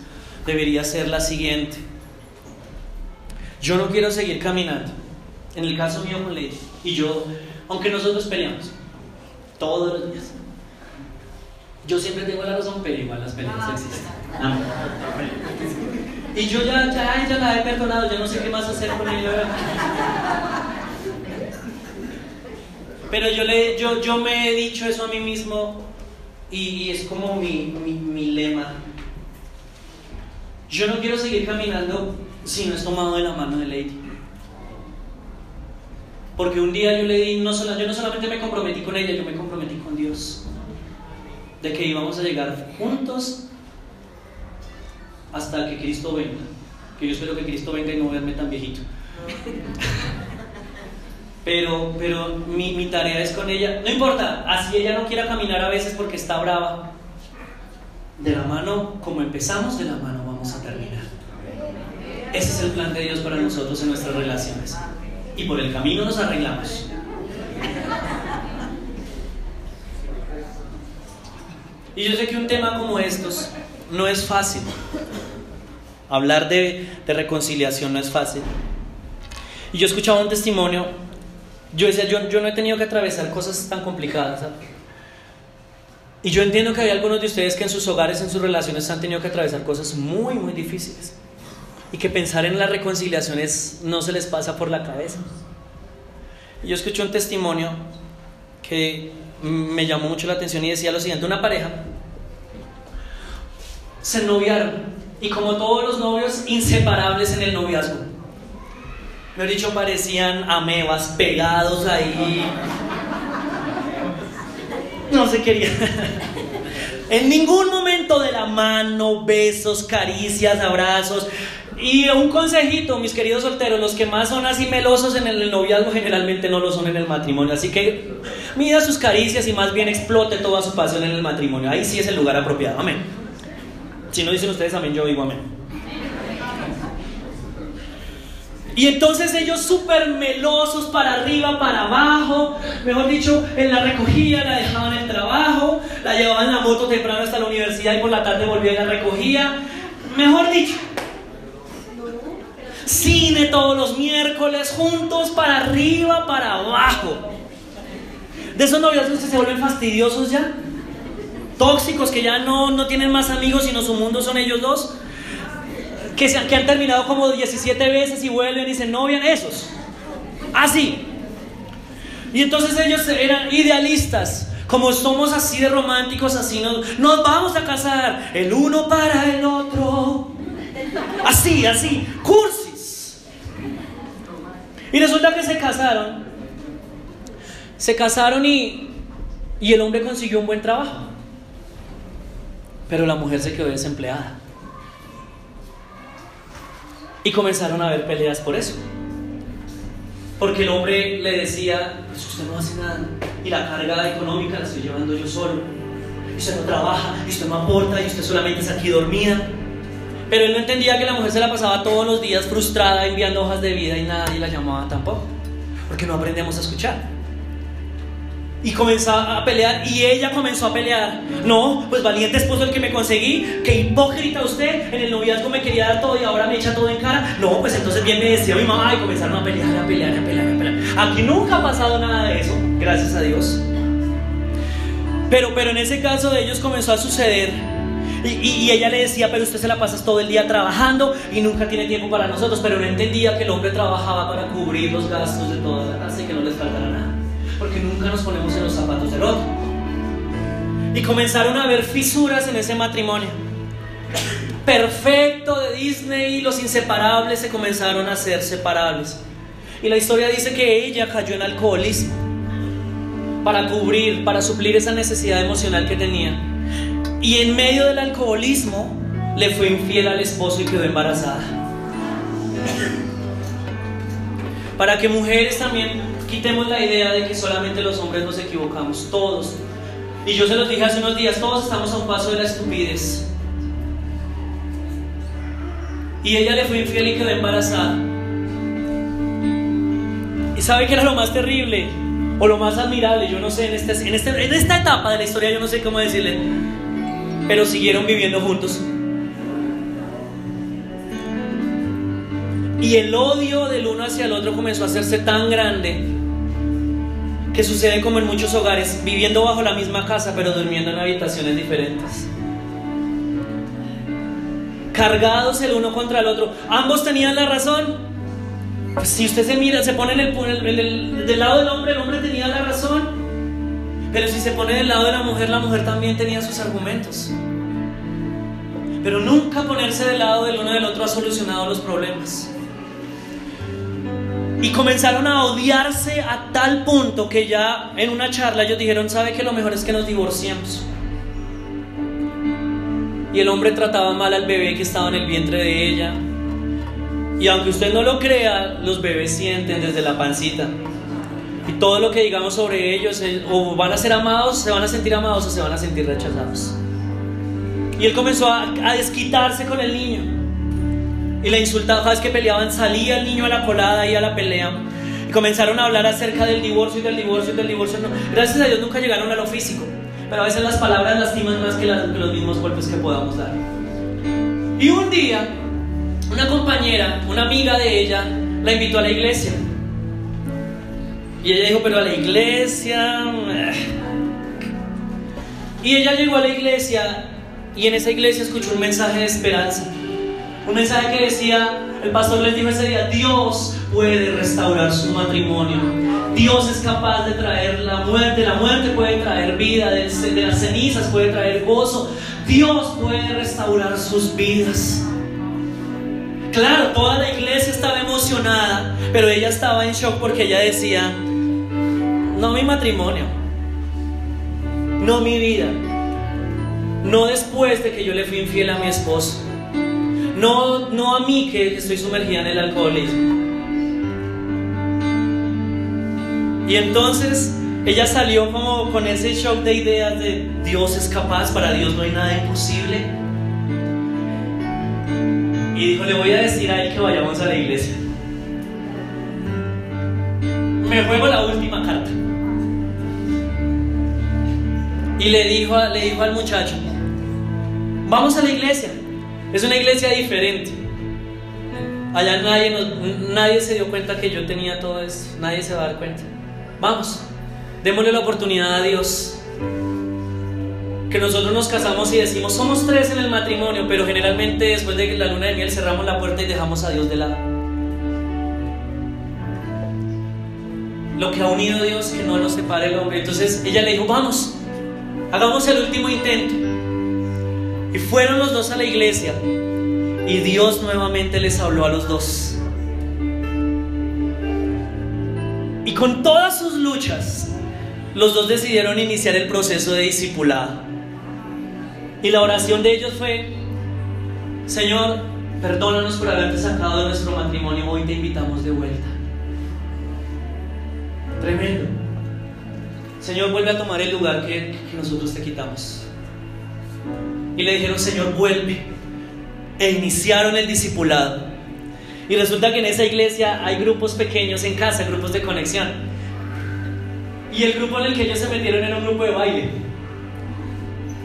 debería ser la siguiente. Yo no quiero seguir caminando. En el caso mío con Lady. Y yo, aunque nosotros peleamos todos los días. Yo siempre tengo la razón, pero igual las peleas ah, existen. Y yo ya, ya, ya la he perdonado, ya no sé qué más hacer con ella. Pero yo, le, yo, yo me he dicho eso a mí mismo y, es como mi, mi, mi, lema. Yo no quiero seguir caminando si no es tomado de la mano de Lady. Porque un día yo le di, no solo, yo no solamente me comprometí con ella, yo me comprometí con Dios. De que íbamos a llegar juntos hasta que Cristo venga. Que yo espero que Cristo venga y no verme tan viejito. Pero, pero mi, mi, tarea es con ella. No importa, así ella no quiera caminar a veces porque está brava. De la mano, como empezamos, de la mano vamos a terminar. Ese es el plan de Dios para nosotros en nuestras relaciones. Y por el camino nos arreglamos. Y yo sé que un tema como estos no es fácil. Hablar de, reconciliación no es fácil. Y yo escuchaba un testimonio, yo decía, yo, no he tenido que atravesar cosas tan complicadas. Y yo entiendo que hay algunos de ustedes que en sus hogares, en sus relaciones, han tenido que atravesar cosas muy, muy difíciles. Y que pensar en las reconciliaciones no se les pasa por la cabeza. Y yo escuché un testimonio que me llamó mucho la atención y decía lo siguiente, una pareja se noviaron y como todos los novios, inseparables en el noviazgo. Me he dicho, parecían amebas pegados ahí. No se querían. En ningún momento de la mano, besos, caricias, abrazos. Y un consejito, mis queridos solteros, los que más son así melosos en el noviazgo generalmente no lo son en el matrimonio. Así que mida sus caricias y más bien explote toda su pasión en el matrimonio. Ahí sí es el lugar apropiado. Amén. Si no dicen ustedes amén, yo digo amén. Y entonces ellos súper melosos para arriba, para abajo, mejor dicho, en la recogida la dejaban el trabajo, la llevaban en la moto temprano hasta la universidad y por la tarde volvían y la recogía. Mejor dicho, cine todos los miércoles, juntos para arriba, para abajo. De esos novios se vuelven fastidiosos ya tóxicos que ya no, no tienen más amigos, sino su mundo son ellos dos, que, se, que han terminado como 17 veces y vuelven y se novian, esos. Así. Y entonces ellos eran idealistas. Como somos así de románticos, así nos, nos vamos a casar el uno para el otro. Así, así, cursis. Y resulta que se casaron. Se casaron y, y el hombre consiguió un buen trabajo. Pero la mujer se quedó desempleada. Y comenzaron a haber peleas por eso. Porque el hombre le decía, pues usted no hace nada y la carga económica la estoy llevando yo solo. Y usted no trabaja, y usted no aporta, y usted solamente está aquí dormida. Pero él no entendía que la mujer se la pasaba todos los días frustrada enviando hojas de vida y nadie la llamaba tampoco. Porque no aprendemos a escuchar. Y comenzó a pelear y ella comenzó a pelear. No, pues valiente esposo el que me conseguí. Que hipócrita usted. En el noviazgo me quería dar todo y ahora me echa todo en cara. No, pues entonces bien me decía mi mamá y comenzaron a pelear, a pelear, a pelear, a pelear. Aquí nunca ha pasado nada de eso, gracias a Dios. Pero, pero en ese caso de ellos comenzó a suceder. Y, y, ella le decía, pero usted se la pasa todo el día trabajando y nunca tiene tiempo para nosotros. Pero no entendía que el hombre trabajaba para cubrir los gastos de toda la casa y que no les faltara nada porque nunca nos ponemos en los zapatos del otro. Y comenzaron a haber fisuras en ese matrimonio. Perfecto de Disney, los inseparables se comenzaron a ser separables. Y la historia dice que ella cayó en alcoholismo para cubrir, para suplir esa necesidad emocional que tenía. Y en medio del alcoholismo le fue infiel al esposo y quedó embarazada. Para que mujeres también Quitemos la idea de que solamente los hombres nos equivocamos, todos. Y yo se los dije hace unos días, todos estamos a un paso de la estupidez. Y ella le fue infiel y quedó embarazada. ¿Y sabe qué era lo más terrible? O lo más admirable, yo no sé, en, este, en, este, en esta etapa de la historia yo no sé cómo decirle. Pero siguieron viviendo juntos. Y el odio del uno hacia el otro comenzó a hacerse tan grande que sucede como en muchos hogares, viviendo bajo la misma casa pero durmiendo en habitaciones diferentes. Cargados el uno contra el otro. Ambos tenían la razón. Pues si usted se mira, se pone en el, del lado del hombre, el hombre tenía la razón. Pero si se pone del lado de la mujer, la mujer también tenía sus argumentos. Pero nunca ponerse del lado del uno del otro ha solucionado los problemas. Y comenzaron a odiarse a tal punto que ya en una charla ellos dijeron, ¿sabe que lo mejor es que nos divorciemos? Y el hombre trataba mal al bebé que estaba en el vientre de ella. Y aunque usted no lo crea, los bebés sienten desde la pancita. Y todo lo que digamos sobre ellos, o van a ser amados, se van a sentir amados o se van a sentir rechazados. Y él comenzó a, a desquitarse con el niño. Y la insultaba, cada vez que peleaban, salía el niño a la colada y a la pelea. Y comenzaron a hablar acerca del divorcio y del divorcio y del divorcio. gracias a Dios nunca llegaron a lo físico. Pero a veces las palabras lastiman más que, que los mismos golpes que podamos dar. Y un día, una compañera, una amiga de ella, la invitó a la iglesia. Y ella dijo, pero a la iglesia... Eh". Y ella llegó a la iglesia y en esa iglesia escuchó un mensaje de esperanza. Un mensaje que decía, el pastor les dijo ese día, Dios puede restaurar su matrimonio. Dios es capaz de traer la muerte, la muerte puede traer vida, de, las cenizas puede traer gozo. Dios puede restaurar sus vidas. Claro, toda la iglesia estaba emocionada, pero ella estaba en shock porque ella decía, no mi matrimonio, no mi vida, no después de que yo le fui infiel a mi esposo. No, no a mí que estoy sumergida en el alcoholismo. Y entonces ella salió como con ese shock de ideas de Dios es capaz, para Dios no hay nada imposible. Y dijo, le voy a decir a él que vayamos a la iglesia. Me juego la última carta. Y le dijo, le dijo al muchacho, vamos a la iglesia. Es una iglesia diferente. Allá nadie, nadie se dio cuenta que yo tenía todo esto. Nadie se va a dar cuenta. Vamos, démosle la oportunidad a Dios. Que nosotros nos casamos y decimos, somos tres en el matrimonio, pero generalmente después de la luna de miel cerramos la puerta y dejamos a Dios de lado. lo que ha unido Dios, que no nos separe el hombre. Entonces ella le dijo, vamos, hagamos el último intento. Y fueron los dos a la iglesia y Dios nuevamente les habló a los dos. Y con todas sus luchas, los dos decidieron iniciar el proceso de discipulado. Y la oración de ellos fue, Señor, perdónanos por haberte sacado de nuestro matrimonio, hoy te invitamos de vuelta. Tremendo. Señor, vuelve a tomar el lugar que, que nosotros te quitamos. Y le dijeron, Señor, vuelve. E iniciaron el discipulado. Y resulta que en esa iglesia hay grupos pequeños en casa, grupos de conexión. Y el grupo en el que ellos se metieron era un grupo de baile.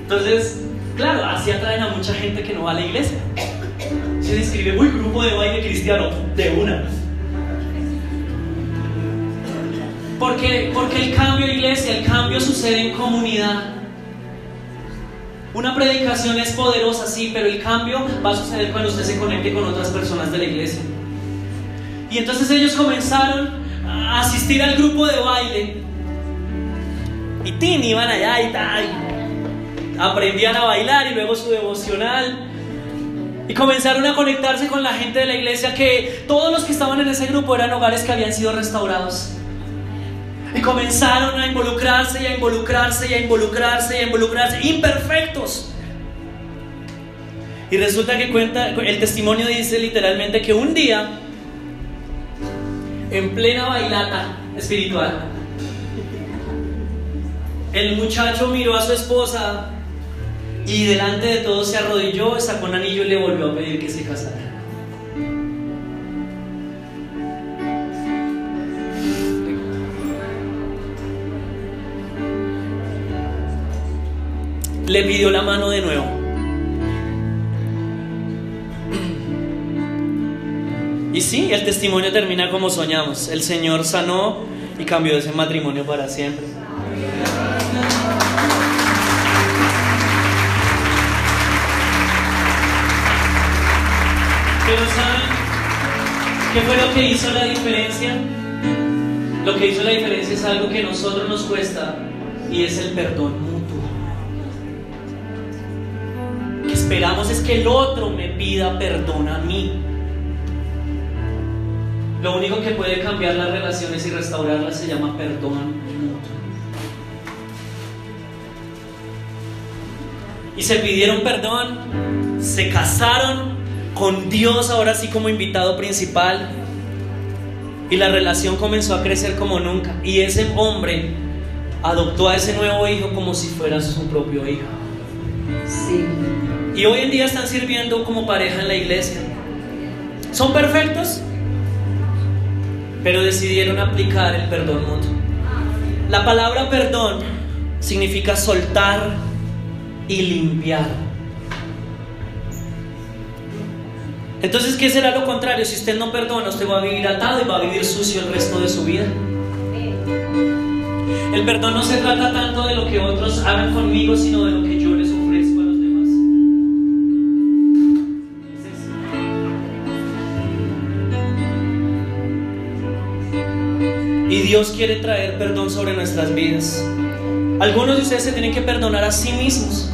Entonces, claro, así atraen a mucha gente que no va a la iglesia. Se describe, uy, grupo de baile cristiano, de una. Porque, porque el cambio, iglesia, el cambio sucede en comunidad. Una predicación es poderosa, sí, pero el cambio va a suceder cuando usted se conecte con otras personas de la iglesia. Y entonces ellos comenzaron a asistir al grupo de baile. Y tin, iban allá y tal. Aprendían a bailar y luego su devocional. Y comenzaron a conectarse con la gente de la iglesia que todos los que estaban en ese grupo eran hogares que habían sido restaurados. Y comenzaron a involucrarse y a involucrarse y a involucrarse y a involucrarse, imperfectos. Y resulta que cuenta, el testimonio dice literalmente que un día en plena bailata espiritual. El muchacho miró a su esposa y delante de todos se arrodilló, sacó un anillo y le volvió a pedir que se casara. Le pidió la mano de nuevo. Y sí, el testimonio termina como soñamos. El Señor sanó y cambió ese matrimonio para siempre. Pero ¿saben qué fue lo que hizo la diferencia? Lo que hizo la diferencia es algo que a nosotros nos cuesta y es el perdón esperamos es que el otro me pida perdón a mí. Lo único que puede cambiar las relaciones y restaurarlas se llama perdón mutuo. Y se pidieron perdón, se casaron con Dios ahora sí como invitado principal. Y la relación comenzó a crecer como nunca. Y ese hombre adoptó a ese nuevo hijo como si fuera su propio hijo. Sí. Y hoy en día están sirviendo como pareja en la iglesia. ¿Son perfectos? pero decidieron aplicar el perdón mutuo. La palabra perdón significa soltar y limpiar. Entonces, ¿qué será lo contrario? Si usted no perdona, usted va a vivir atado y va a vivir sucio el resto de su vida. El perdón no se trata tanto de lo que otros hagan conmigo, sino de lo que yo Dios quiere traer perdón sobre nuestras vidas. Algunos de ustedes se tienen que perdonar a sí mismos.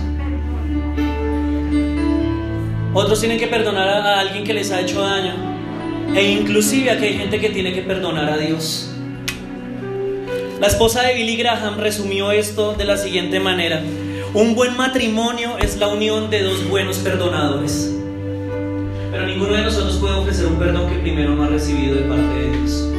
Otros tienen que perdonar a alguien que les ha hecho daño. E inclusive aquí hay gente que tiene que perdonar a Dios. La esposa de Billy Graham resumió esto de la siguiente manera. Un buen matrimonio es la unión de dos buenos perdonadores. Pero ninguno de nosotros puede ofrecer un perdón que primero no ha recibido de parte de Dios.